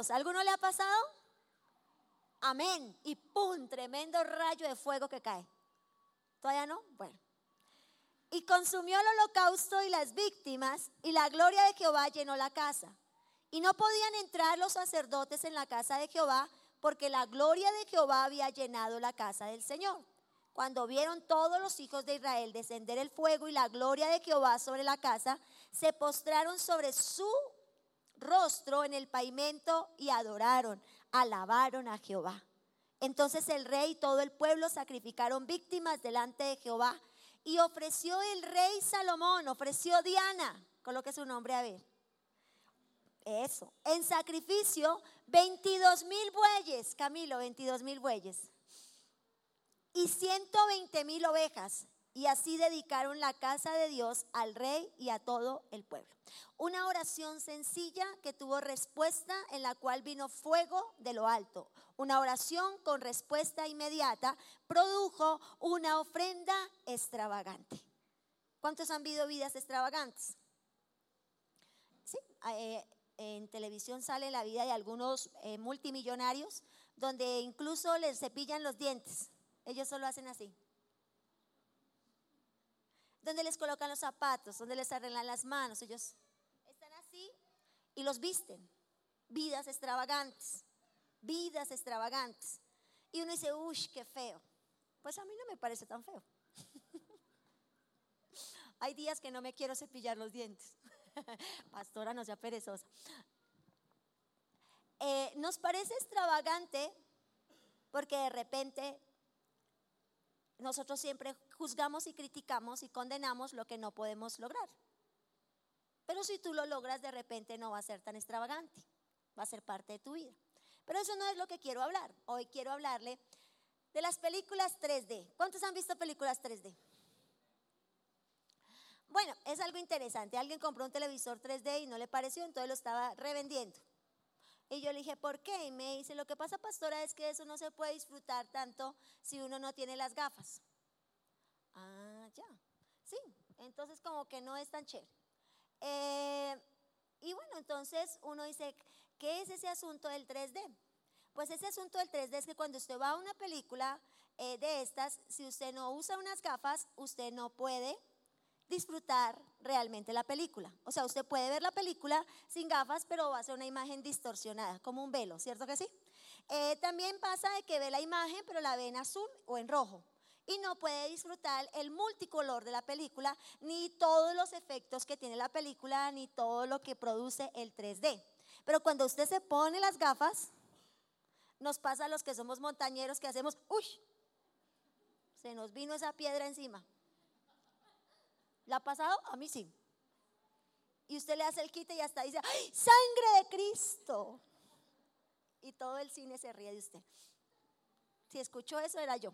caos. ¿Alguno le ha pasado? Amén. Y ¡pum! Tremendo rayo de fuego que cae. ¿Todavía no? Bueno. Y consumió el holocausto y las víctimas, y la gloria de Jehová llenó la casa. Y no podían entrar los sacerdotes en la casa de Jehová, porque la gloria de Jehová había llenado la casa del Señor. Cuando vieron todos los hijos de Israel descender el fuego y la gloria de Jehová sobre la casa, se postraron sobre su rostro en el pavimento y adoraron, alabaron a Jehová. Entonces el rey y todo el pueblo sacrificaron víctimas delante de Jehová y ofreció el rey Salomón, ofreció Diana, coloque su nombre a ver. Eso, en sacrificio 22 mil bueyes, Camilo, 22 mil bueyes y 120 mil ovejas. Y así dedicaron la casa de Dios al rey y a todo el pueblo. Una oración sencilla que tuvo respuesta en la cual vino fuego de lo alto. Una oración con respuesta inmediata produjo una ofrenda extravagante. ¿Cuántos han vivido vidas extravagantes? Sí, eh, en televisión sale la vida de algunos eh, multimillonarios donde incluso les cepillan los dientes ellos solo hacen así. Donde les colocan los zapatos, donde les arreglan las manos. Ellos están así y los visten. Vidas extravagantes. Vidas extravagantes. Y uno dice, uy, qué feo. Pues a mí no me parece tan feo. Hay días que no me quiero cepillar los dientes. Pastora, no sea perezosa. Eh, nos parece extravagante porque de repente nosotros siempre juzgamos y criticamos y condenamos lo que no podemos lograr. Pero si tú lo logras, de repente no va a ser tan extravagante, va a ser parte de tu vida. Pero eso no es lo que quiero hablar. Hoy quiero hablarle de las películas 3D. ¿Cuántos han visto películas 3D? Bueno, es algo interesante. Alguien compró un televisor 3D y no le pareció, entonces lo estaba revendiendo. Y yo le dije, ¿por qué? Y me dice, lo que pasa, pastora, es que eso no se puede disfrutar tanto si uno no tiene las gafas. Ya. Sí, entonces como que no es tan chévere. Eh, y bueno, entonces uno dice, ¿qué es ese asunto del 3D? Pues ese asunto del 3D es que cuando usted va a una película eh, de estas, si usted no usa unas gafas, usted no puede disfrutar realmente la película. O sea, usted puede ver la película sin gafas, pero va a ser una imagen distorsionada, como un velo, ¿cierto que sí? Eh, también pasa de que ve la imagen, pero la ve en azul o en rojo. Y no puede disfrutar el multicolor de la película, ni todos los efectos que tiene la película, ni todo lo que produce el 3D. Pero cuando usted se pone las gafas, nos pasa a los que somos montañeros que hacemos, uy, se nos vino esa piedra encima. ¿La ha pasado? A mí sí. Y usted le hace el quite y hasta dice, ¡Ay, sangre de Cristo! Y todo el cine se ríe de usted. Si escuchó eso, era yo.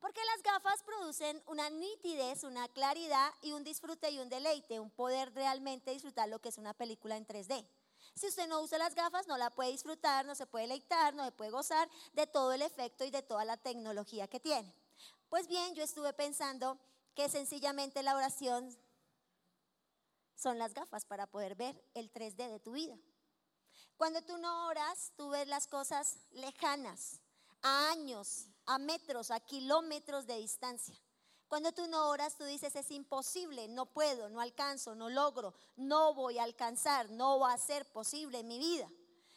Porque las gafas producen una nitidez, una claridad y un disfrute y un deleite, un poder realmente disfrutar lo que es una película en 3D. Si usted no usa las gafas, no la puede disfrutar, no se puede deleitar, no se puede gozar de todo el efecto y de toda la tecnología que tiene. Pues bien, yo estuve pensando que sencillamente la oración son las gafas para poder ver el 3D de tu vida. Cuando tú no oras, tú ves las cosas lejanas, a años, a metros, a kilómetros de distancia. Cuando tú no oras, tú dices, es imposible, no puedo, no alcanzo, no logro, no voy a alcanzar, no va a ser posible mi vida.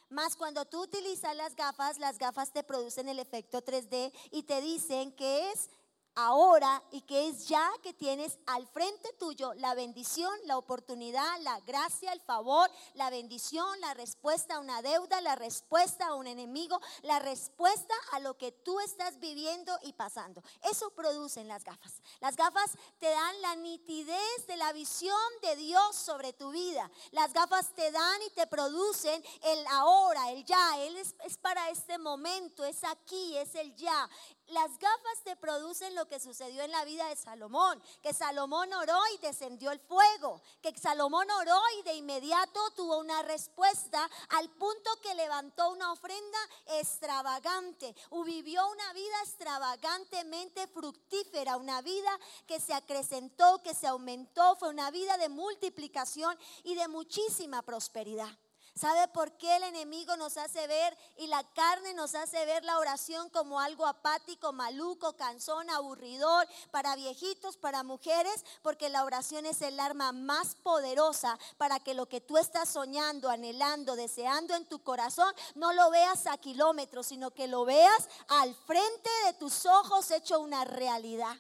Más cuando tú utilizas las gafas, las gafas te producen el efecto 3D y te dicen que es ahora y que es ya que tienes al frente tuyo la bendición, la oportunidad, la gracia, el favor, la bendición, la respuesta a una deuda, la respuesta a un enemigo, la respuesta a lo que tú estás viviendo y pasando. Eso producen las gafas. Las gafas te dan la nitidez de la visión de Dios sobre tu vida. Las gafas te dan y te producen el ahora, el ya. Él es, es para este momento, es aquí, es el ya. Las gafas te producen lo que sucedió en la vida de Salomón, que Salomón oró y descendió el fuego, que Salomón oró y de inmediato tuvo una respuesta al punto que levantó una ofrenda extravagante, vivió una vida extravagantemente fructífera, una vida que se acrecentó, que se aumentó, fue una vida de multiplicación y de muchísima prosperidad. ¿Sabe por qué el enemigo nos hace ver y la carne nos hace ver la oración como algo apático, maluco, cansón, aburridor, para viejitos, para mujeres? Porque la oración es el arma más poderosa para que lo que tú estás soñando, anhelando, deseando en tu corazón, no lo veas a kilómetros, sino que lo veas al frente de tus ojos hecho una realidad.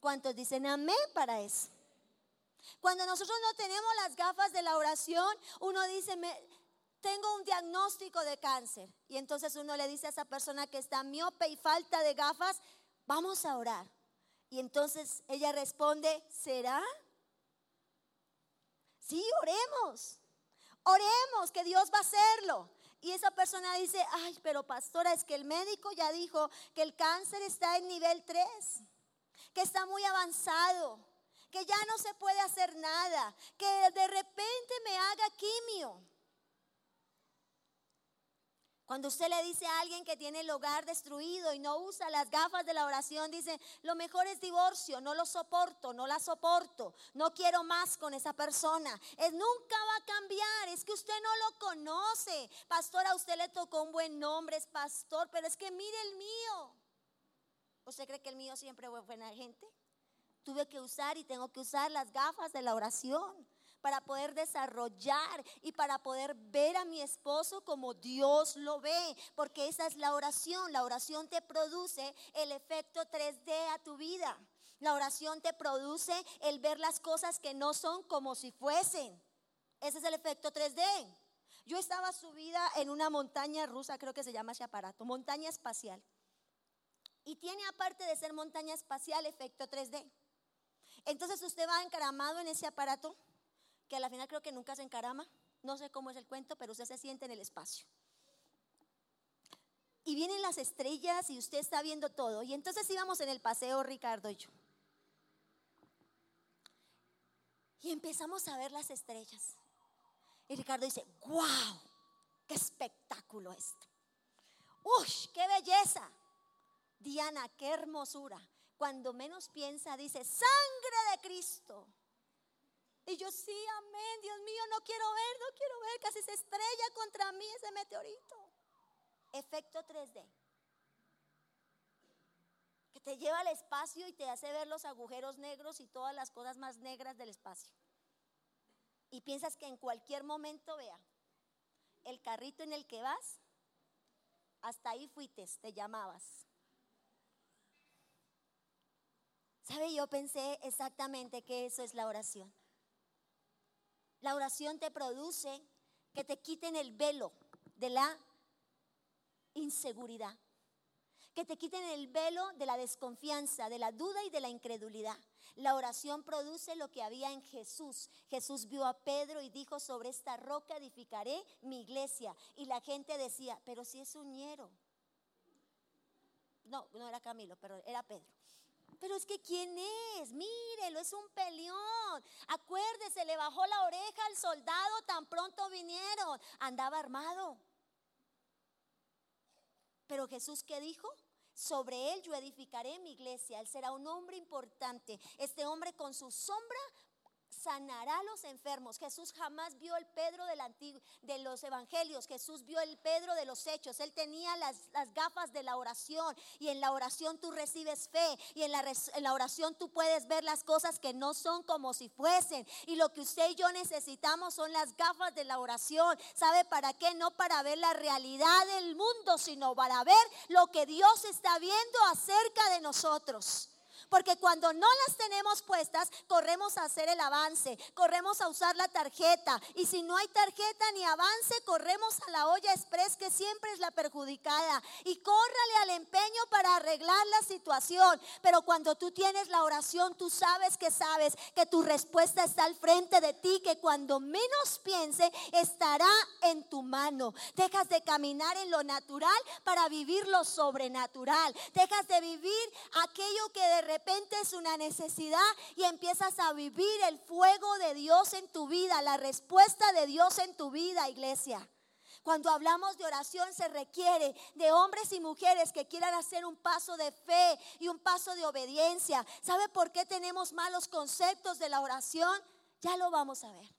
¿Cuántos dicen amén para eso? Cuando nosotros no tenemos las gafas de la oración, uno dice, tengo un diagnóstico de cáncer. Y entonces uno le dice a esa persona que está miope y falta de gafas, vamos a orar. Y entonces ella responde, ¿será? Sí, oremos. Oremos que Dios va a hacerlo. Y esa persona dice, ay, pero pastora, es que el médico ya dijo que el cáncer está en nivel 3, que está muy avanzado que ya no se puede hacer nada, que de repente me haga quimio. Cuando usted le dice a alguien que tiene el hogar destruido y no usa las gafas de la oración, dice, lo mejor es divorcio, no lo soporto, no la soporto, no quiero más con esa persona. Es nunca va a cambiar, es que usted no lo conoce. Pastor, a usted le tocó un buen nombre, es pastor, pero es que mire el mío. ¿Usted cree que el mío siempre fue buena gente? Tuve que usar y tengo que usar las gafas de la oración para poder desarrollar y para poder ver a mi esposo como Dios lo ve, porque esa es la oración. La oración te produce el efecto 3D a tu vida. La oración te produce el ver las cosas que no son como si fuesen. Ese es el efecto 3D. Yo estaba subida en una montaña rusa, creo que se llama ese aparato, montaña espacial. Y tiene aparte de ser montaña espacial efecto 3D. Entonces usted va encaramado en ese aparato, que a la final creo que nunca se encarama. No sé cómo es el cuento, pero usted se siente en el espacio. Y vienen las estrellas y usted está viendo todo. Y entonces íbamos en el paseo, Ricardo y yo. Y empezamos a ver las estrellas. Y Ricardo dice, wow, qué espectáculo esto. Uy, qué belleza. Diana, qué hermosura cuando menos piensa, dice, sangre de Cristo. Y yo, sí, amén, Dios mío, no quiero ver, no quiero ver, casi se estrella contra mí ese meteorito. Efecto 3D. Que te lleva al espacio y te hace ver los agujeros negros y todas las cosas más negras del espacio. Y piensas que en cualquier momento, vea, el carrito en el que vas, hasta ahí fuiste, te llamabas. ¿Sabe? Yo pensé exactamente que eso es la oración. La oración te produce que te quiten el velo de la inseguridad, que te quiten el velo de la desconfianza, de la duda y de la incredulidad. La oración produce lo que había en Jesús. Jesús vio a Pedro y dijo, sobre esta roca edificaré mi iglesia. Y la gente decía, pero si es un ñero. No, no era Camilo, pero era Pedro. Pero es que ¿quién es? Mírelo, es un peleón. Acuérdese, le bajó la oreja al soldado tan pronto vinieron. Andaba armado. Pero Jesús, ¿qué dijo? Sobre él yo edificaré mi iglesia. Él será un hombre importante. Este hombre con su sombra sanará a los enfermos. Jesús jamás vio el Pedro de los evangelios. Jesús vio el Pedro de los hechos. Él tenía las, gafas de la oración. Y en la oración tú recibes fe. Y en la, en la oración tú puedes ver las cosas que no son como si fuesen. Y lo que usted y yo necesitamos son las gafas de la oración. ¿Sabe para qué? No para ver la realidad del mundo, sino para ver lo que Dios está viendo acerca de nosotros. Porque cuando no las tenemos puestas, corremos a hacer el avance, corremos a usar la tarjeta. Y si no hay tarjeta ni avance, corremos a la olla express que siempre es la perjudicada. Y córrale al empeño para arreglar la situación. Pero cuando tú tienes la oración, tú sabes que sabes que tu respuesta está al frente de ti, que cuando menos piense, estará en tu mano. Dejas de caminar en lo natural para vivir lo sobrenatural. Dejas de vivir aquello que de repente repente es una necesidad y empiezas a vivir el fuego de Dios en tu vida, la respuesta de Dios en tu vida, iglesia. Cuando hablamos de oración se requiere de hombres y mujeres que quieran hacer un paso de fe y un paso de obediencia. ¿Sabe por qué tenemos malos conceptos de la oración? Ya lo vamos a ver.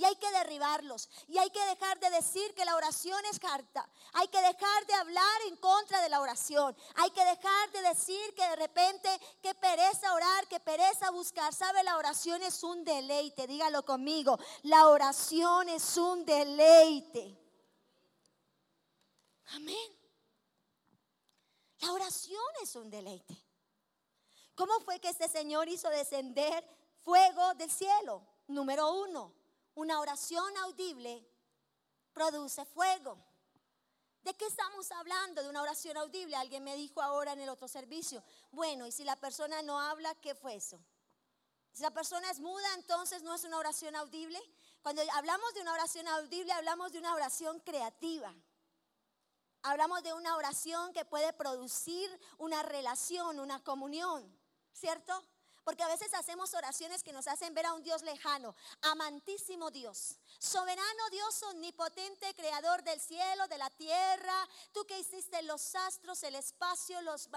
Y hay que derribarlos. Y hay que dejar de decir que la oración es carta. Hay que dejar de hablar en contra de la oración. Hay que dejar de decir que de repente que pereza orar, que pereza buscar. ¿Sabe? La oración es un deleite. Dígalo conmigo. La oración es un deleite. Amén. La oración es un deleite. ¿Cómo fue que este Señor hizo descender fuego del cielo? Número uno, una oración audible produce fuego. ¿De qué estamos hablando? De una oración audible. Alguien me dijo ahora en el otro servicio. Bueno, y si la persona no habla, ¿qué fue eso? Si la persona es muda, entonces no es una oración audible. Cuando hablamos de una oración audible, hablamos de una oración creativa. Hablamos de una oración que puede producir una relación, una comunión, ¿cierto? Porque a veces hacemos oraciones que nos hacen ver a un Dios lejano, amantísimo Dios, soberano Dios omnipotente, creador del cielo, de la tierra, tú que hiciste los astros, el espacio, los,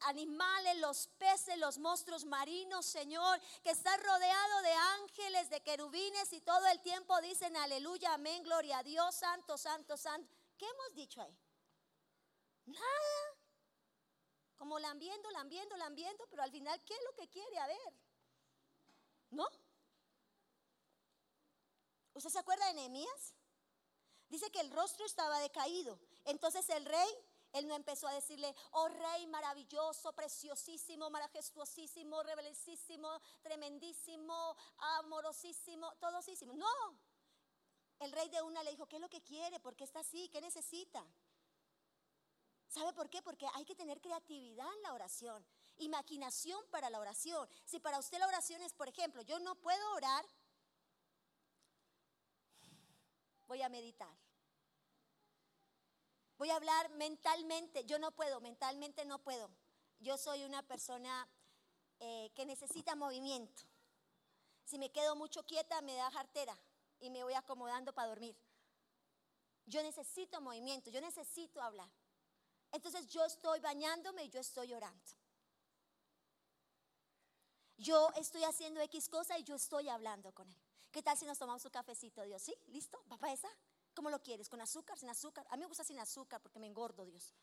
animales, los peces, los monstruos marinos, Señor, que está rodeado de ángeles, de querubines y todo el tiempo dicen aleluya, amén, gloria a Dios, santo, santo, santo. ¿Qué hemos dicho ahí? Nada. Como lambiendo, lambiendo, lambiendo, pero al final, ¿qué es lo que quiere? A ver. ¿No? ¿Usted se acuerda de Nehemías? Dice que el rostro estaba decaído. Entonces el rey, él no empezó a decirle, oh rey maravilloso, preciosísimo, majestuosísimo, rebelesísimo, tremendísimo, amorosísimo, todosísimo. No. El rey de una le dijo, ¿qué es lo que quiere? ¿Por qué está así? ¿Qué necesita? ¿Sabe por qué? Porque hay que tener creatividad en la oración, imaginación para la oración. Si para usted la oración es, por ejemplo, yo no puedo orar, voy a meditar. Voy a hablar mentalmente, yo no puedo, mentalmente no puedo. Yo soy una persona eh, que necesita movimiento. Si me quedo mucho quieta, me da jartera y me voy acomodando para dormir. Yo necesito movimiento, yo necesito hablar. Entonces yo estoy bañándome y yo estoy orando. Yo estoy haciendo X cosa y yo estoy hablando con él. ¿Qué tal si nos tomamos un cafecito, Dios? ¿Sí? ¿Listo? ¿Papá esa? ¿Cómo lo quieres? ¿Con azúcar? ¿Sin azúcar? A mí me gusta sin azúcar porque me engordo, Dios.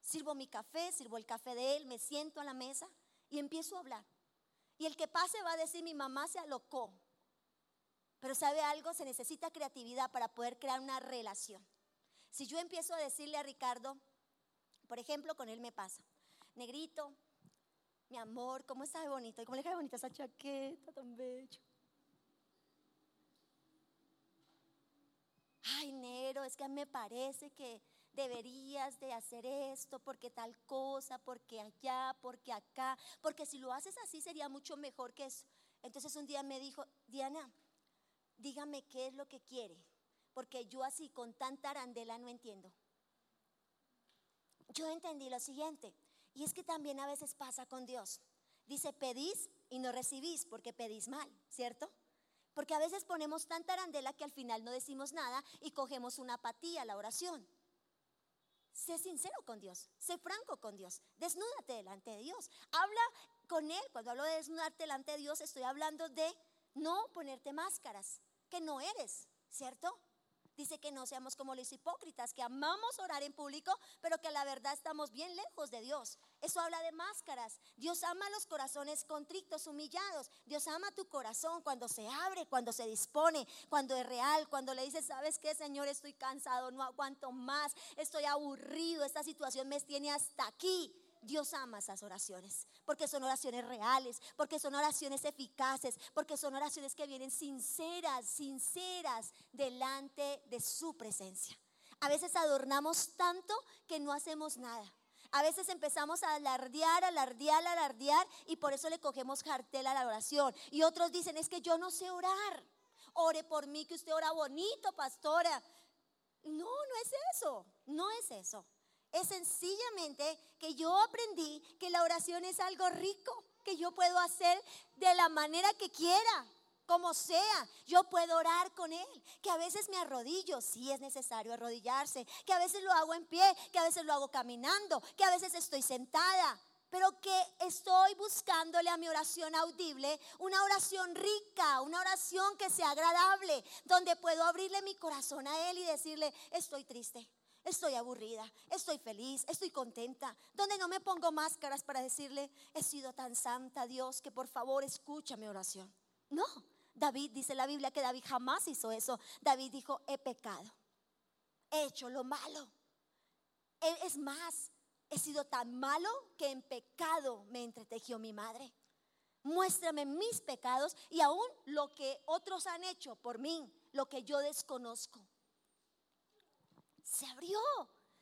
Sirvo mi café, sirvo el café de él, me siento a la mesa y empiezo a hablar. Y el que pase va a decir, mi mamá se alocó. Pero sabe algo, se necesita creatividad para poder crear una relación. Si yo empiezo a decirle a Ricardo, por ejemplo, con él me pasa, negrito, mi amor, ¿cómo está de bonito? ¿Y cómo le cae bonita esa chaqueta tan bello? Ay, Nero, es que a me parece que deberías de hacer esto, porque tal cosa, porque allá, porque acá, porque si lo haces así sería mucho mejor que eso. Entonces un día me dijo, Diana, dígame qué es lo que quiere porque yo así con tanta arandela no entiendo. Yo entendí lo siguiente, y es que también a veces pasa con Dios. Dice, pedís y no recibís porque pedís mal, ¿cierto? Porque a veces ponemos tanta arandela que al final no decimos nada y cogemos una apatía a la oración. Sé sincero con Dios, sé franco con Dios, desnúdate delante de Dios, habla con Él. Cuando hablo de desnudarte delante de Dios, estoy hablando de no ponerte máscaras, que no eres, ¿cierto? Dice que no seamos como los hipócritas, que amamos orar en público, pero que la verdad estamos bien lejos de Dios. Eso habla de máscaras. Dios ama los corazones contritos, humillados. Dios ama tu corazón cuando se abre, cuando se dispone, cuando es real, cuando le dices, ¿sabes qué, Señor? Estoy cansado, no aguanto más, estoy aburrido, esta situación me tiene hasta aquí. Dios ama esas oraciones, porque son oraciones reales, porque son oraciones eficaces, porque son oraciones que vienen sinceras, sinceras delante de su presencia. A veces adornamos tanto que no hacemos nada. A veces empezamos a alardear, alardear, alardear y por eso le cogemos cartel a la oración. Y otros dicen, es que yo no sé orar. Ore por mí, que usted ora bonito, pastora. No, no es eso, no es eso es sencillamente que yo aprendí que la oración es algo rico, que yo puedo hacer de la manera que quiera, como sea. Yo puedo orar con Él, que a veces me arrodillo, si es necesario arrodillarse, que a veces lo hago en pie, que a veces lo hago caminando, que a veces estoy sentada. pero que estoy buscándole a mi oración audible una oración rica, una oración que sea agradable, donde puedo abrirle mi corazón a Él y decirle, estoy triste, estoy aburrida, estoy feliz, estoy contenta, donde no me pongo máscaras para decirle, he sido tan santa Dios que por favor escucha mi oración. No, David dice la Biblia que David jamás hizo eso. David dijo, he pecado, he hecho lo malo. Es más, he sido tan malo que en pecado me entretejió mi madre. Muéstrame mis pecados y aún lo que otros han hecho por mí, lo que yo desconozco. Se abrió,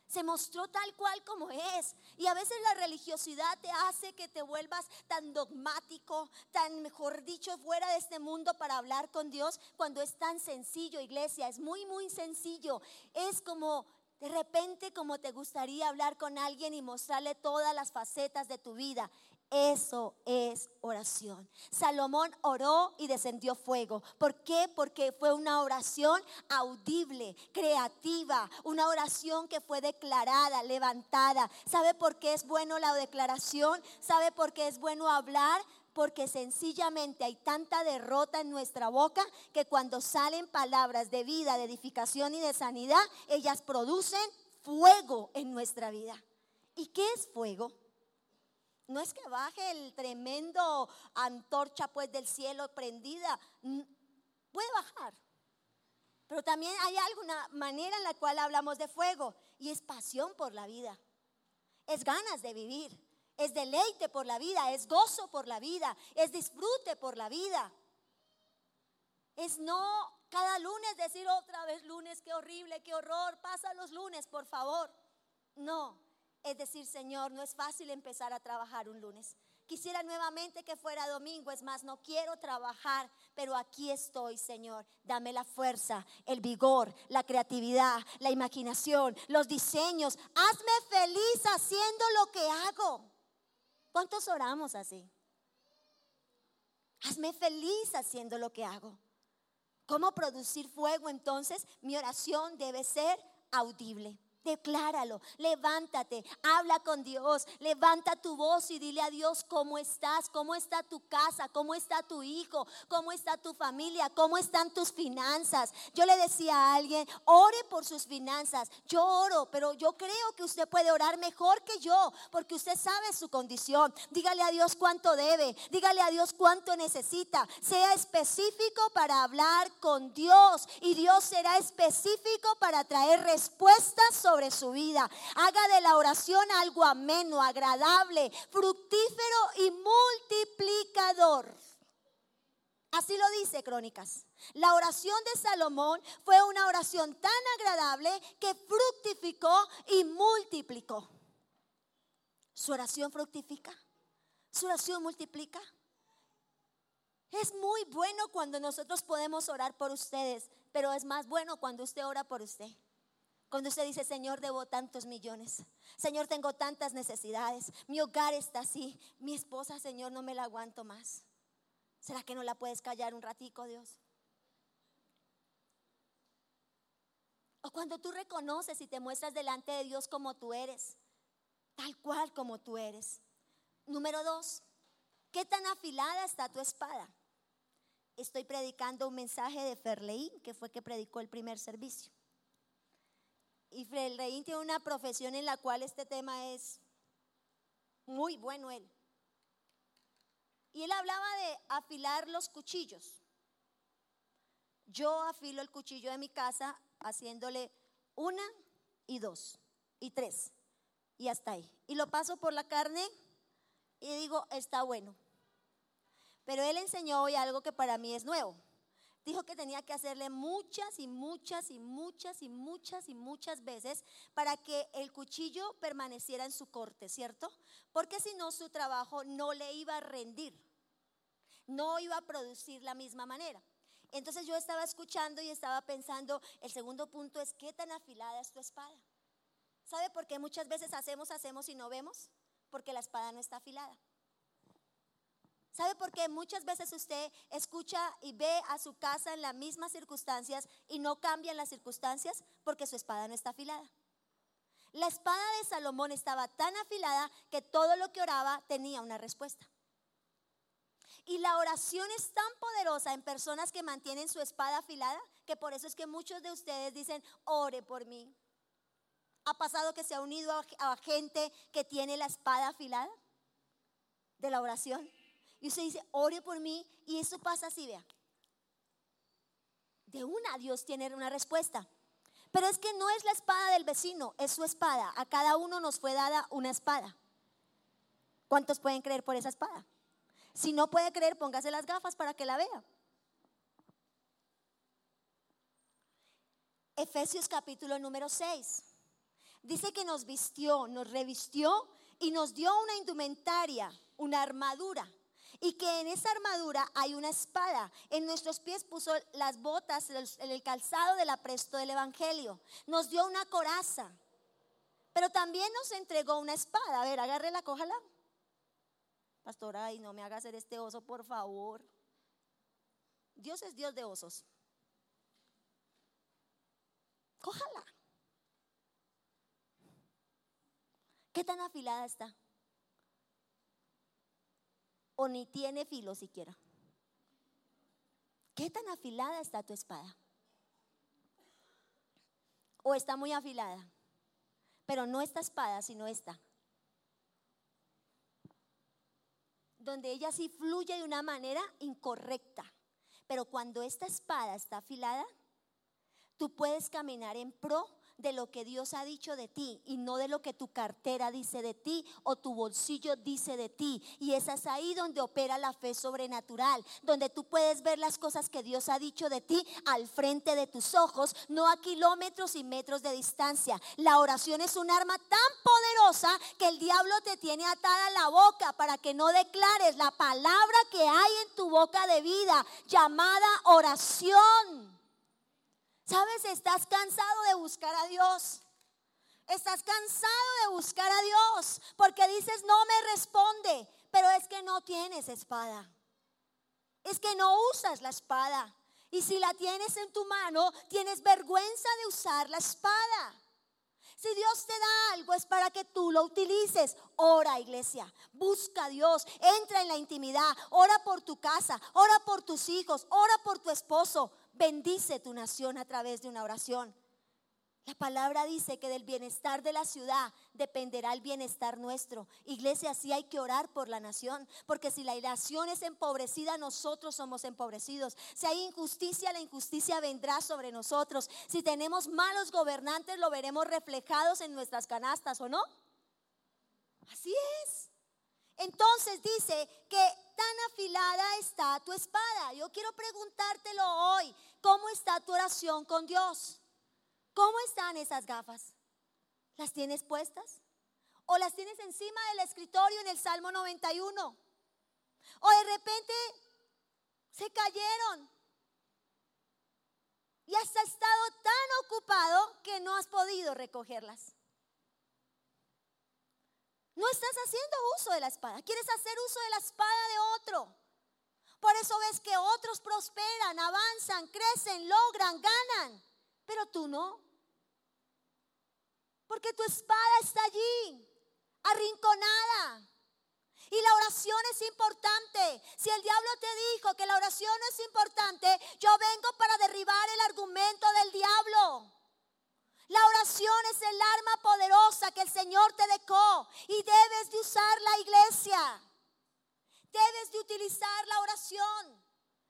se mostró tal cual como es. Y a veces la religiosidad te hace que te vuelvas tan dogmático, tan, mejor dicho, fuera de este mundo para hablar con Dios, cuando es tan sencillo, iglesia. Es muy, muy sencillo. Es como de repente como te gustaría hablar con alguien y mostrarle todas las facetas de tu vida. Eso es oración. Salomón oró y descendió fuego. ¿Por qué? Porque fue una oración audible, creativa, una oración que fue declarada, levantada. ¿Sabe por qué es bueno la declaración? ¿Sabe por qué es bueno hablar? porque sencillamente hay tanta derrota en nuestra boca que cuando salen palabras de vida, de edificación y de sanidad, ellas producen fuego en nuestra vida. ¿Y qué es fuego? No es que baje el tremendo antorcha pues del cielo prendida, puede bajar. Pero también hay alguna manera en la cual hablamos de fuego y es pasión por la vida. Es ganas de vivir es deleite por la vida, es gozo por la vida, es disfrute por la vida. Es no cada lunes decir otra vez lunes, qué horrible, qué horror, pasa los lunes, por favor. No, es decir, Señor, no es fácil empezar a trabajar un lunes. Quisiera nuevamente que fuera domingo, es más, no quiero trabajar, pero aquí estoy, Señor. Dame la fuerza, el vigor, la creatividad, la imaginación, los diseños. Hazme feliz haciendo lo que hago. ¿Cuántos oramos así? Hazme feliz haciendo lo que hago. ¿Cómo producir fuego entonces? Mi oración debe ser audible. Decláralo, levántate, habla con Dios, levanta tu voz y dile a Dios cómo estás, cómo está tu casa, cómo está tu hijo, cómo está tu familia, cómo están tus finanzas. Yo le decía a alguien, ore por sus finanzas. Yo oro, pero yo creo que usted puede orar mejor que yo, porque usted sabe su condición. Dígale a Dios cuánto debe, dígale a Dios cuánto necesita. Sea específico para hablar con Dios y Dios será específico para traer respuestas sobre su vida. Haga de la oración algo ameno, agradable, fructífero y multiplicador. Así lo dice Crónicas. La oración de Salomón fue una oración tan agradable que fructificó y multiplicó. Su oración fructifica. Su oración multiplica. Es muy bueno cuando nosotros podemos orar por ustedes, pero es más bueno cuando usted ora por usted. Cuando usted dice, Señor, debo tantos millones. Señor, tengo tantas necesidades. Mi hogar está así. Mi esposa, Señor, no me la aguanto más. ¿Será que no la puedes callar un ratico, Dios? O cuando tú reconoces y te muestras delante de Dios como tú eres, tal cual como tú eres. Número dos, ¿qué tan afilada está tu espada? Estoy predicando un mensaje de Ferleín, que fue que predicó el primer servicio. Y Fred Reín tiene una profesión en la cual este tema es muy bueno él. Y él hablaba de afilar los cuchillos. Yo afilo el cuchillo de mi casa haciéndole una y dos y tres y hasta ahí. Y lo paso por la carne y digo, está bueno. Pero él enseñó hoy algo que para mí es nuevo dijo que tenía que hacerle muchas y muchas y muchas y muchas y muchas veces para que el cuchillo permaneciera en su corte, ¿cierto? Porque si no, su trabajo no le iba a rendir, no iba a producir la misma manera. Entonces yo estaba escuchando y estaba pensando, el segundo punto es, ¿qué tan afilada es tu espada? ¿Sabe por qué muchas veces hacemos, hacemos y no vemos? Porque la espada no está afilada. ¿Sabe por qué muchas veces usted escucha y ve a su casa en las mismas circunstancias y no cambian las circunstancias? Porque su espada no está afilada. La espada de Salomón estaba tan afilada que todo lo que oraba tenía una respuesta. Y la oración es tan poderosa en personas que mantienen su espada afilada que por eso es que muchos de ustedes dicen, ore por mí. ¿Ha pasado que se ha unido a, gente que tiene la espada afilada de la oración? Y usted dice, ore por mí. Y eso pasa así, vea. De una Dios tiene una respuesta. Pero es que no es la espada del vecino, es su espada. A cada uno nos fue dada una espada. ¿Cuántos pueden creer por esa espada? Si no puede creer, póngase las gafas para que la vea. Efesios capítulo número 6. Dice que nos vistió, nos revistió y nos dio una indumentaria, una armadura y que en esa armadura hay una espada. En nuestros pies puso las botas, el, calzado del apresto del Evangelio. Nos dio una coraza, pero también nos entregó una espada. A ver, agárrela, cójala. Pastora, ay, no me haga hacer este oso, por favor. Dios es Dios de osos. Cójala. ¿Qué tan afilada está? Ni tiene filo siquiera. ¿Qué tan afilada está tu espada? ¿O está muy afilada? Pero no esta espada, sino esta. Donde ella sí fluye de una manera incorrecta. Pero cuando esta espada está afilada, tú puedes caminar en pro de lo que Dios ha dicho de ti y no de lo que tu cartera dice de ti o tu bolsillo dice de ti. Y es ahí donde opera la fe sobrenatural, donde tú puedes ver las cosas que Dios ha dicho de ti al frente de tus ojos, no a kilómetros y metros de distancia. La oración es un arma tan poderosa que el diablo te tiene atada la boca para que no declares la palabra que hay en tu boca de vida, llamada oración. ¿Sabes? Estás cansado de buscar a Dios. Estás cansado de buscar a Dios porque dices, no me responde, pero es que no tienes espada. Es que no usas la espada. Y si la tienes en tu mano, tienes vergüenza de usar la espada. Si Dios te da algo es para que tú lo utilices. Ora, iglesia. Busca a Dios. Entra en la intimidad. Ora por tu casa. Ora por tus hijos. Ora por tu esposo bendice tu nación a través de una oración. La palabra dice que del bienestar de la ciudad dependerá el bienestar nuestro. Iglesia, sí hay que orar por la nación, porque si la nación es empobrecida, nosotros somos empobrecidos. Si hay injusticia, la injusticia vendrá sobre nosotros. Si tenemos malos gobernantes, lo veremos reflejados en nuestras canastas, ¿o no? Así es. Entonces dice que tan afilada está tu espada. Yo quiero preguntártelo hoy. ¿Cómo está tu oración con Dios? ¿Cómo están esas gafas? ¿Las tienes puestas? ¿O las tienes encima del escritorio en el Salmo 91? ¿O de repente se cayeron? Y has estado tan ocupado que no has podido recogerlas. No estás haciendo uso de la espada. Quieres hacer uso de la espada de otro. Por eso ves que otros prosperan, avanzan, crecen, logran, ganan. Pero tú no. Porque tu espada está allí, arrinconada. Y la oración es importante. Si el diablo te dijo que la oración es importante, yo vengo para derribar el argumento del diablo. La oración es el arma poderosa que el Señor te dejó y debes de usar la iglesia. Debes de utilizar la oración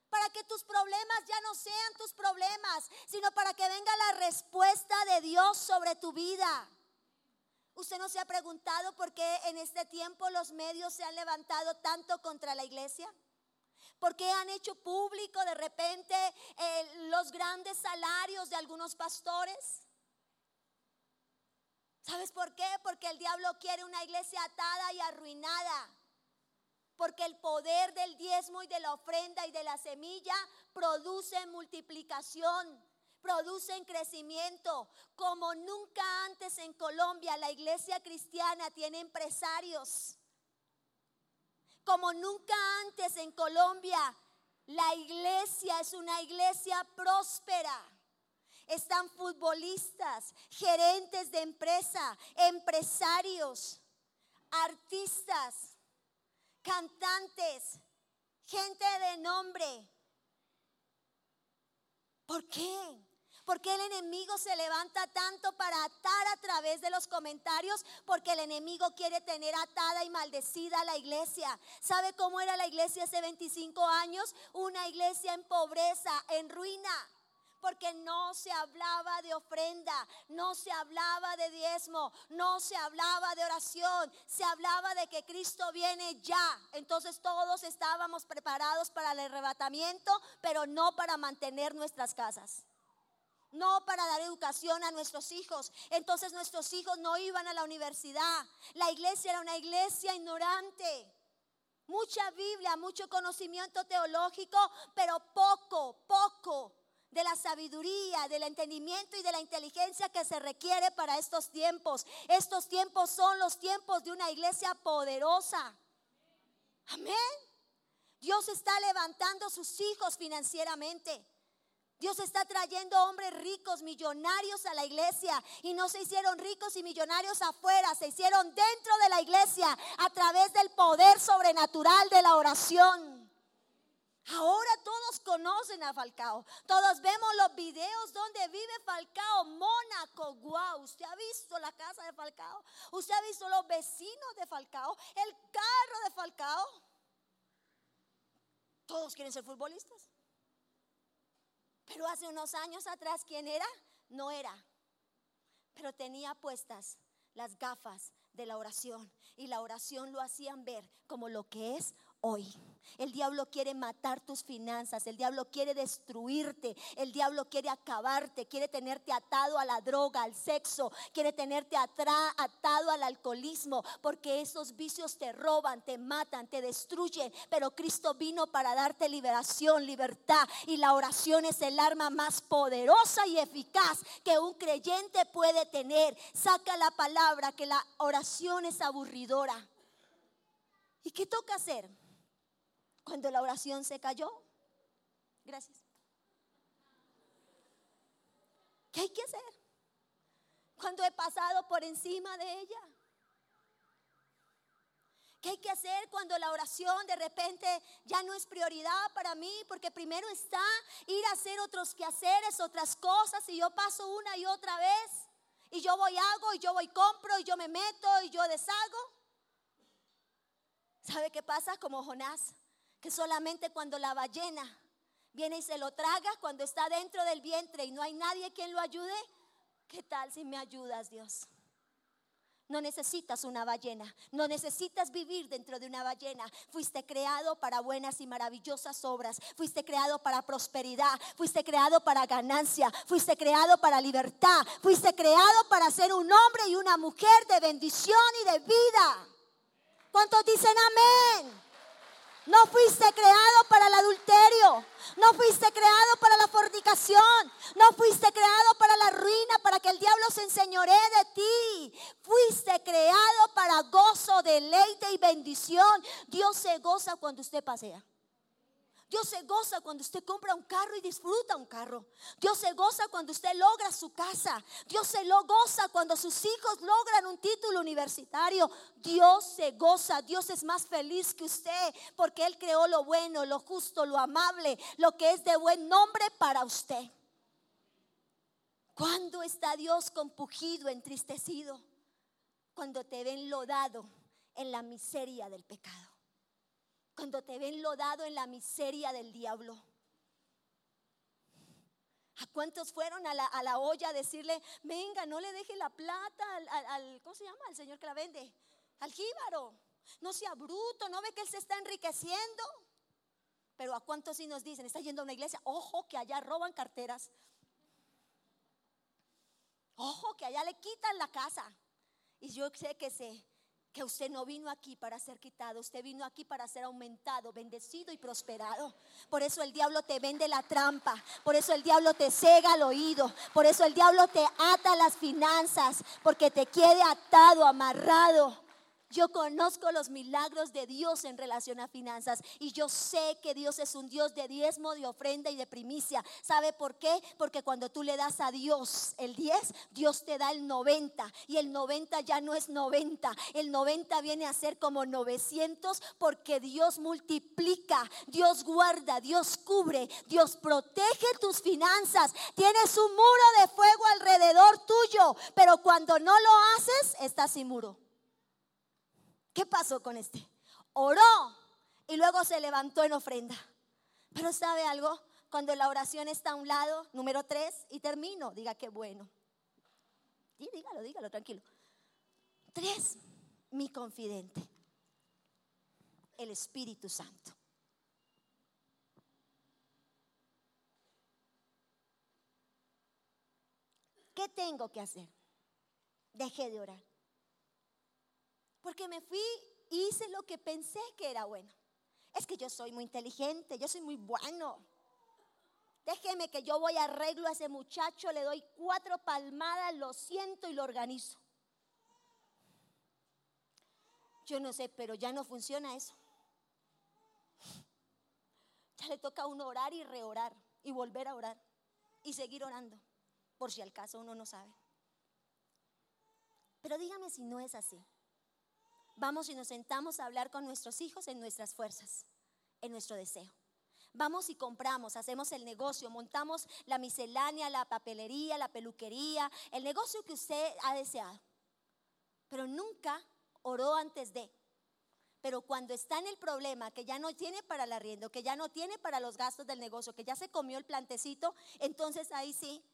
para que tus problemas ya no sean tus problemas, sino para que venga la respuesta de Dios sobre tu vida. ¿Usted no se ha preguntado por qué en este tiempo los medios se han levantado tanto contra la iglesia? ¿Por qué han hecho público de repente eh, los grandes salarios de algunos pastores? ¿Sabes por qué? Porque el diablo quiere una iglesia atada y arruinada. Porque el poder del diezmo y de la ofrenda y de la semilla produce multiplicación, produce crecimiento. Como nunca antes en Colombia la iglesia cristiana tiene empresarios. Como nunca antes en Colombia la iglesia es una iglesia próspera. están futbolistas, gerentes de empresa, empresarios, artistas, cantantes, gente de nombre. ¿Por qué? Porque el enemigo se levanta tanto para atar a través de los comentarios? Porque el enemigo quiere tener atada y maldecida a la iglesia. ¿Sabe cómo era la iglesia hace 25 años? Una iglesia en pobreza, en ruina porque no se hablaba de ofrenda, no se hablaba de diezmo, no se hablaba de oración, se hablaba de que Cristo viene ya. Entonces todos estábamos preparados para el arrebatamiento, pero no para mantener nuestras casas no para dar educación a nuestros hijos. Entonces nuestros hijos no iban a la universidad. La iglesia era una iglesia ignorante. Mucha Biblia, mucho conocimiento teológico, pero poco, poco de la sabiduría, del entendimiento y de la inteligencia que se requiere para estos tiempos. Estos tiempos son los tiempos de una iglesia poderosa. Amén. Dios está levantando sus hijos financieramente. Dios está trayendo hombres ricos, millonarios a la iglesia. Y no se hicieron ricos y millonarios afuera, se hicieron dentro de la iglesia a través del poder sobrenatural de la oración. Ahora todos conocen a Falcao. Todos vemos los videos donde vive Falcao, Mónaco. Guau, usted ha visto la casa de Falcao. Usted ha visto los vecinos de Falcao, el carro de Falcao. Todos quieren ser futbolistas. Pero hace unos años atrás, ¿quién era? No era. Pero tenía puestas las gafas de la oración y la oración lo hacían ver como lo que es hoy. El diablo quiere matar tus finanzas, el diablo quiere destruirte, el diablo quiere acabarte, quiere tenerte atado a la droga, al sexo, quiere tenerte atado al alcoholismo, porque esos vicios te roban, te matan, te destruyen. Pero Cristo vino para darte liberación, libertad, y la oración es el arma más poderosa y eficaz que un creyente puede tener. Saca la palabra que la oración es aburridora. ¿Y qué toca hacer? Cuando la oración se cayó. Gracias. ¿Qué hay que hacer? Cuando he pasado por encima de ella. ¿Qué hay que hacer cuando la oración de repente ya no es prioridad para mí? Porque primero está ir a hacer otros quehaceres, otras cosas, y yo paso una y otra vez. Y yo voy hago, y yo voy compro, y yo me meto, y yo deshago. ¿Sabe qué pasa? Como Jonás que solamente cuando la ballena viene y se lo traga, cuando está dentro del vientre y no hay nadie quien lo ayude, ¿qué tal si me ayudas, Dios? No necesitas una ballena, no necesitas vivir dentro de una ballena. Fuiste creado para buenas y maravillosas obras, fuiste creado para prosperidad, fuiste creado para ganancia, fuiste creado para libertad, fuiste creado para ser un hombre y una mujer de bendición y de vida. ¿Cuántos dicen amén? No fuiste creado para el adulterio. No fuiste creado para la fornicación. No fuiste creado para la ruina, para que el diablo se enseñoree de ti. Fuiste creado para gozo, deleite y bendición. Dios se goza cuando usted pasea. Dios se goza cuando usted compra un carro y disfruta un carro. Dios se goza cuando usted logra su casa. Dios se lo goza cuando sus hijos logran un título universitario. Dios se goza. Dios es más feliz que usted porque Él creó lo bueno, lo justo, lo amable, lo que es de buen nombre para usted. ¿Cuándo está Dios compugido, entristecido? Cuando te ven lodado en la miseria del pecado cuando te ven lodado en la miseria del diablo. ¿A cuántos fueron a la, olla a decirle, venga, no le deje la plata al, ¿cómo se llama? Al señor que la vende, al jíbaro. No sea bruto, no ve que él se está enriqueciendo. Pero a cuántos sí nos dicen, está yendo a una iglesia, ojo que allá roban carteras. Ojo que allá le quitan la casa. Y yo sé que se, que usted no vino aquí para ser quitado, usted vino aquí para ser aumentado, bendecido y prosperado. Por eso el diablo te vende la trampa, por eso el diablo te cega el oído, por eso el diablo te ata las finanzas, porque te quede atado, amarrado. Yo conozco los milagros de Dios en relación a finanzas y yo sé que Dios es un Dios de diezmo, de ofrenda y de primicia. ¿Sabe por qué? Porque cuando tú le das a Dios el 10, Dios te da el 90 y el 90 ya no es 90. El 90 viene a ser como 900 porque Dios multiplica, Dios guarda, Dios cubre, Dios protege tus finanzas. Tienes un muro de fuego alrededor tuyo, pero cuando no lo haces, estás sin muro. ¿Qué pasó con este? Oró y luego se levantó en ofrenda. Pero ¿sabe algo? Cuando la oración está a un lado, número tres, y termino, diga qué bueno. Y dígalo, dígalo, tranquilo. Tres, mi confidente, el Espíritu Santo. ¿Qué tengo que hacer? Dejé de orar. Porque me fui y hice lo que pensé que era bueno. Es que yo soy muy inteligente, yo soy muy bueno. Déjeme que yo voy arreglo a ese muchacho, le doy cuatro palmadas, lo siento y lo organizo. Yo no sé, pero ya no funciona eso. Ya le toca a uno orar y reorar y volver a orar y seguir orando, por si al caso uno no sabe. Pero dígame si no es así vamos y nos sentamos a hablar con nuestros hijos en nuestras fuerzas, en nuestro deseo. Vamos y compramos, hacemos el negocio, montamos la miscelánea, la papelería, la peluquería, el negocio que usted ha deseado. Pero nunca oró antes de. Pero cuando está en el problema, que ya no tiene para el arriendo, que ya no tiene para los gastos del negocio, que ya se comió el plantecito, entonces ahí sí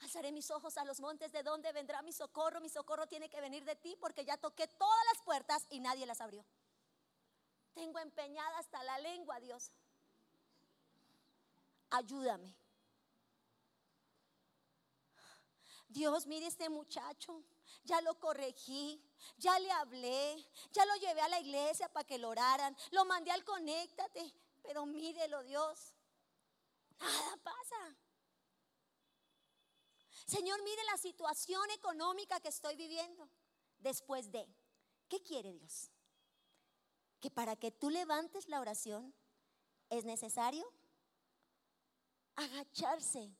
Alzaré mis ojos a los montes, ¿de dónde vendrá mi socorro? Mi socorro tiene que venir de ti porque ya toqué todas las puertas y nadie las abrió. Tengo empeñada hasta la lengua, Dios. Ayúdame. Dios, mire este muchacho, ya lo corregí, ya le hablé, ya lo llevé a la iglesia para que lo oraran, lo mandé al conéctate, pero mírelo, Dios, nada pasa. Señor, mire la situación económica que estoy viviendo. Después de, ¿qué quiere Dios? Que para que tú levantes la oración es necesario agacharse.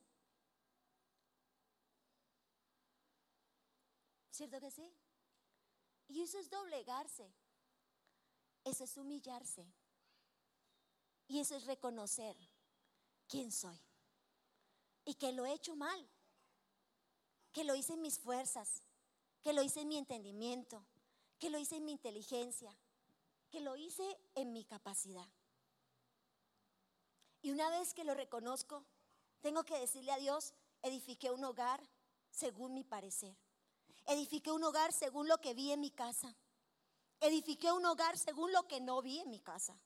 ¿Cierto que sí? Y eso es doblegarse. Eso es humillarse. Y eso es reconocer quién soy. Y que lo he hecho mal que lo hice en mis fuerzas, que lo hice en mi entendimiento, que lo hice en mi inteligencia, que lo hice en mi capacidad. Y una vez que lo reconozco, tengo que decirle a Dios, edifiqué un hogar según mi parecer. Edifiqué un hogar según lo que vi en mi casa. Edifiqué un hogar según lo que no vi en mi casa.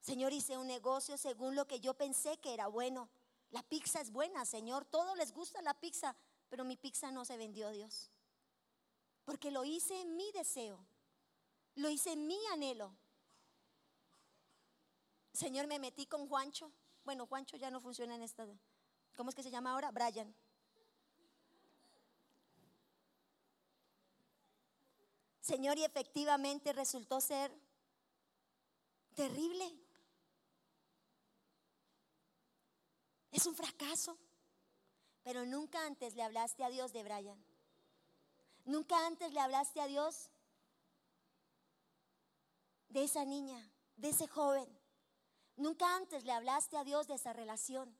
Señor, hice un negocio según lo que yo pensé que era bueno. La pizza es buena, Señor. Todos les gusta la pizza pero mi pizza no se vendió, Dios. Porque lo hice en mi deseo, lo hice en mi anhelo. Señor, me metí con Juancho. Bueno, Juancho ya no funciona en esta. ¿Cómo es que se llama ahora? Brian. Señor, y efectivamente resultó ser terrible. Es un fracaso. Pero nunca antes le hablaste a Dios de Brian. Nunca antes le hablaste a Dios de esa niña, de ese joven. Nunca antes le hablaste a Dios de esa relación.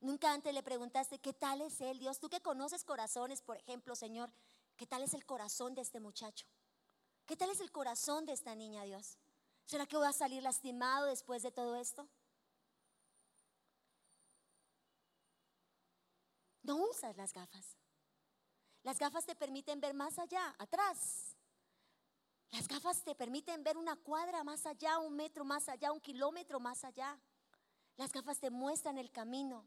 Nunca antes le preguntaste, ¿qué tal es Él, Dios? Tú que conoces corazones, por ejemplo, Señor, ¿qué tal es el corazón de este muchacho? ¿Qué tal es el corazón de esta niña, Dios? ¿Será que voy a salir lastimado después de todo esto? No usas las gafas. Las gafas te permiten ver más allá, atrás. Las gafas te permiten ver una cuadra más allá, un metro más allá, un kilómetro más allá. Las gafas te muestran el camino.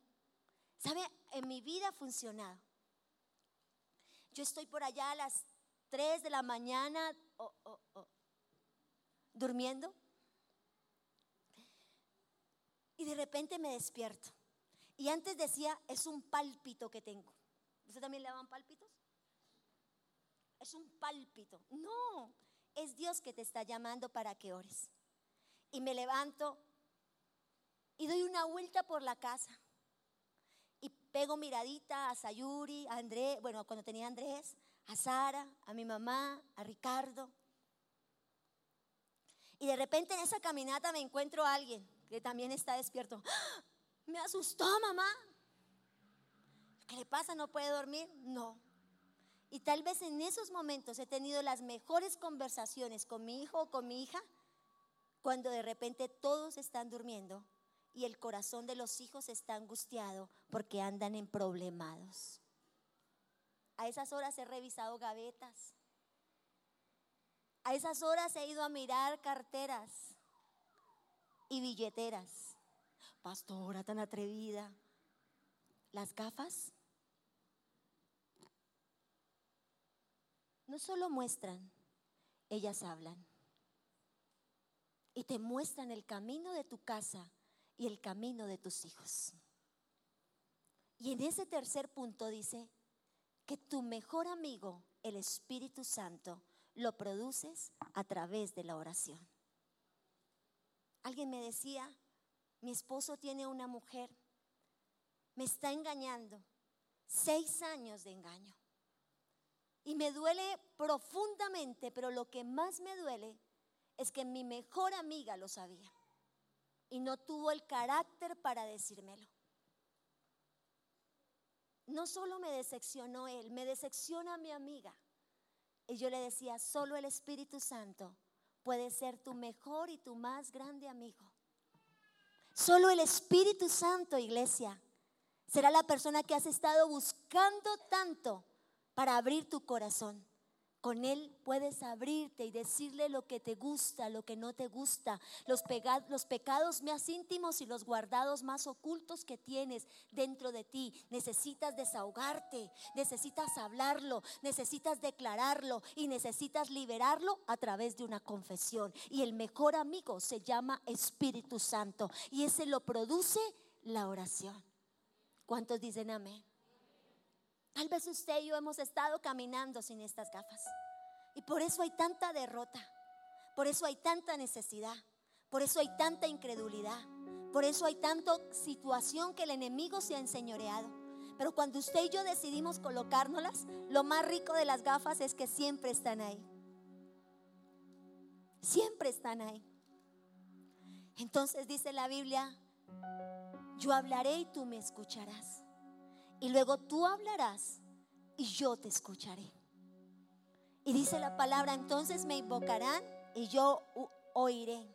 ¿Sabe? En mi vida ha funcionado. Yo estoy por allá a las 3 de la mañana durmiendo y de repente me despierto. Y antes decía, es un pálpito que tengo. ¿Usted también le daban pálpitos? es un pálpito. No, es Dios que te está llamando para que ores. Y me levanto y doy una vuelta por la casa. Y pego miradita a Sayuri, a Andrés, bueno, cuando tenía Andrés, a Sara, a mi mamá, a Ricardo. Y de repente en esa caminata me encuentro a alguien que también está despierto. ¡Ah! Me asustó, mamá. ¿Qué le pasa? ¿No puede dormir? No. Y tal vez en esos momentos he tenido las mejores conversaciones con mi hijo o con mi hija cuando de repente todos están durmiendo y el corazón de los hijos está angustiado porque andan en problemados. A esas horas he revisado gavetas. A esas horas he ido a mirar carteras y billeteras. Pastora tan atrevida. Las gafas no solo muestran, ellas hablan. Y te muestran el camino de tu casa y el camino de tus hijos. Y en ese tercer punto dice que tu mejor amigo, el Espíritu Santo, lo produces a través de la oración. Alguien me decía, mi esposo tiene una mujer, me está engañando, seis años de engaño. Y me duele profundamente, pero lo que más me duele es que mi mejor amiga lo sabía y no tuvo el carácter para decírmelo. No solo me decepcionó él, me decepciona mi amiga. Y yo le decía, solo el Espíritu Santo puede ser tu mejor y tu más grande amigo. Solo el Espíritu Santo, iglesia, será la persona que has estado buscando tanto para abrir tu corazón. Con Él puedes abrirte y decirle lo que te gusta, lo que no te gusta, los, pecados más íntimos y los guardados más ocultos que tienes dentro de ti. Necesitas desahogarte, necesitas hablarlo, necesitas declararlo y necesitas liberarlo a través de una confesión. Y el mejor amigo se llama Espíritu Santo y ese lo produce la oración. ¿Cuántos dicen amén? Tal vez usted y yo hemos estado caminando sin estas gafas. Y por eso hay tanta derrota. Por eso hay tanta necesidad. Por eso hay tanta incredulidad. Por eso hay tanta situación que el enemigo se ha enseñoreado. Pero cuando usted y yo decidimos colocárnoslas, lo más rico de las gafas es que siempre están ahí. Siempre están ahí. Entonces dice la Biblia, yo hablaré y tú me escucharás. Y luego tú hablarás y yo te escucharé. Y dice la palabra, entonces me invocarán y yo oiré.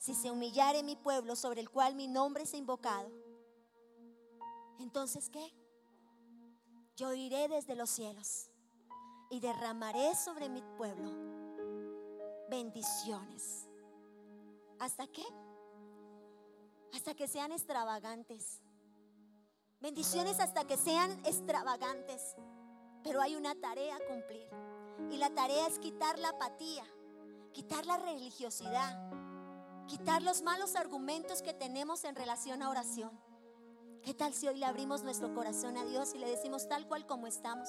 Si se humillare mi pueblo sobre el cual mi nombre es invocado, entonces ¿qué? Yo iré desde los cielos y derramaré sobre mi pueblo bendiciones. ¿Hasta qué? Hasta que sean extravagantes Bendiciones hasta que sean extravagantes. Pero hay una tarea a cumplir. Y la tarea es quitar la apatía, quitar la religiosidad, quitar los malos argumentos que tenemos en relación a oración. ¿Qué tal si hoy le abrimos nuestro corazón a Dios y le decimos tal cual como estamos?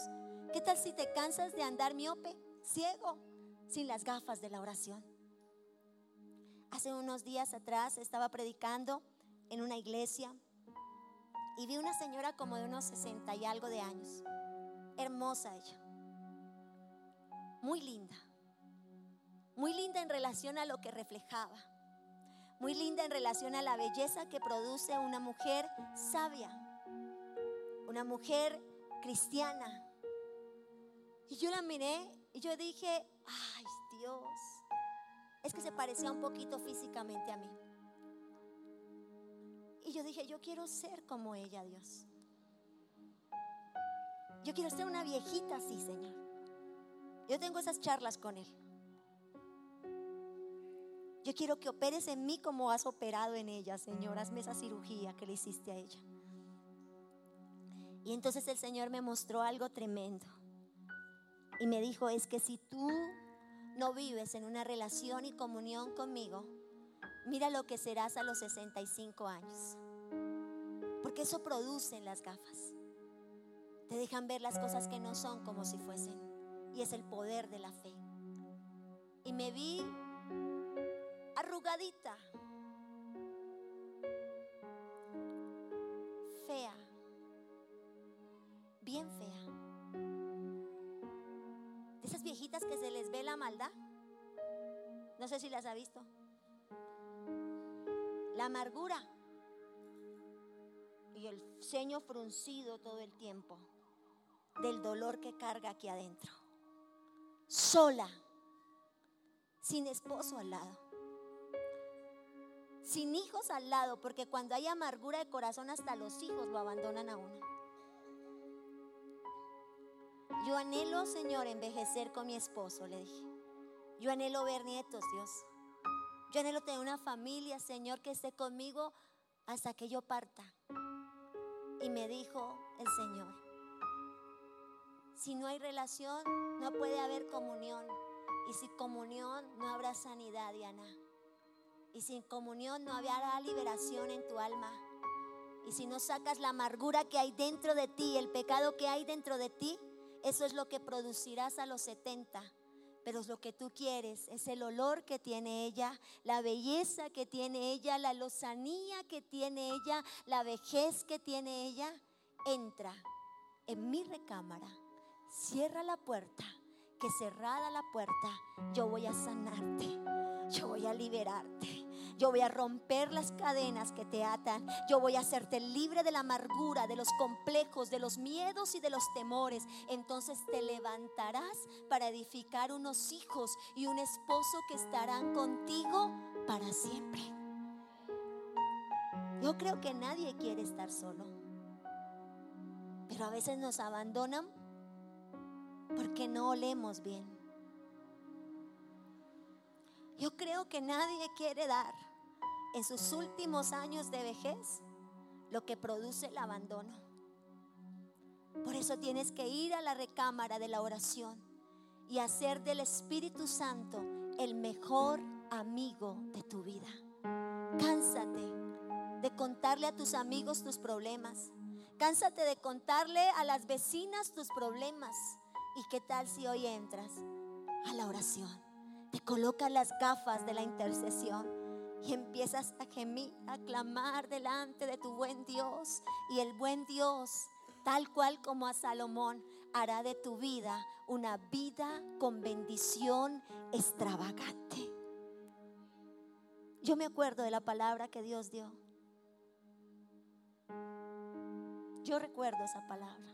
¿Qué tal si te cansas de andar miope, ciego, sin las gafas de la oración? Hace unos días atrás estaba predicando en una iglesia y vi una señora como de unos 60 y algo de años. Hermosa ella. Muy linda. Muy linda en relación a lo que reflejaba. Muy linda en relación a la belleza que produce una mujer sabia. Una mujer cristiana. Y yo la miré y yo dije, ay Dios, es que se parecía un poquito físicamente a mí. Y yo dije, yo quiero ser como ella, Dios. Yo quiero ser una viejita así, Señor. Yo tengo esas charlas con Él. Yo quiero que operes en mí como has operado en ella, Señor. Hazme esa cirugía que le hiciste a ella. Y entonces el Señor me mostró algo tremendo. Y me dijo, es que si tú no vives en una relación y comunión conmigo, mira lo que serás a los 65 años. Porque eso producen las gafas. Te dejan ver las cosas que no son como si fuesen. y es el poder de la fe. Y me vi arrugadita, fea, bien fea. De esas viejitas que se les ve la maldad. No sé si las ha visto. La amargura y el ceño fruncido todo el tiempo del dolor que carga aquí adentro. Sola, sin esposo al lado, sin hijos al lado, porque cuando hay amargura de corazón hasta los hijos lo abandonan a uno. Yo anhelo, Señor, envejecer con mi esposo, le dije. Yo anhelo ver nietos, Dios. Yo anhelo tener una familia, Señor, que esté conmigo hasta que yo parta. Y me dijo el Señor, si no hay relación, no puede haber comunión. Y sin comunión no habrá sanidad, Diana. Y sin comunión no habrá liberación en tu alma. Y si no sacas la amargura que hay dentro de ti, el pecado que hay dentro de ti, eso es lo que producirás a los 70. Pero lo que tú quieres es el olor que tiene ella, la belleza que tiene ella, la lozanía que tiene ella, la vejez que tiene ella. Entra en mi recámara, cierra la puerta, que cerrada la puerta, yo voy a sanarte, yo voy a liberarte. Yo voy a romper las cadenas que te atan. Yo voy a hacerte libre de la amargura, de los complejos, de los miedos y de los temores. Entonces te levantarás para edificar unos hijos y un esposo que estarán contigo para siempre. Yo creo que nadie quiere estar solo. Pero a veces nos abandonan porque no olemos bien. Yo creo que nadie quiere dar en sus últimos años de vejez lo que produce el abandono. Por eso tienes que ir a la recámara de la oración y hacer del Espíritu Santo el mejor amigo de tu vida. Cánsate de contarle a tus amigos tus problemas. Cánsate de contarle a las vecinas tus problemas. ¿Y qué tal si hoy entras a la oración? Te colocas las gafas de la intercesión y empiezas a gemir, a clamar delante de tu buen Dios. Y el buen Dios, tal cual como a Salomón, hará de tu vida una vida con bendición extravagante. Yo me acuerdo de la palabra que Dios dio. Yo recuerdo esa palabra.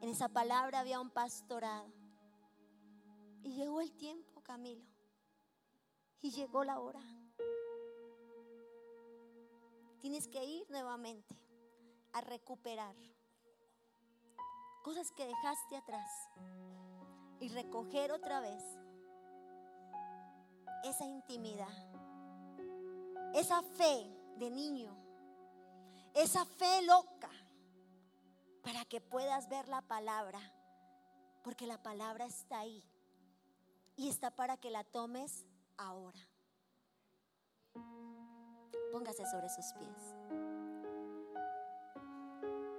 En esa palabra había un pastorado. Y llegó el tiempo, Camilo. Y llegó la hora. Tienes que ir nuevamente a recuperar cosas que dejaste atrás y recoger otra vez esa intimidad, esa fe de niño, esa fe loca para que puedas ver la palabra, porque la palabra está ahí y está para que la tomes ahora. Póngase sobre sus pies.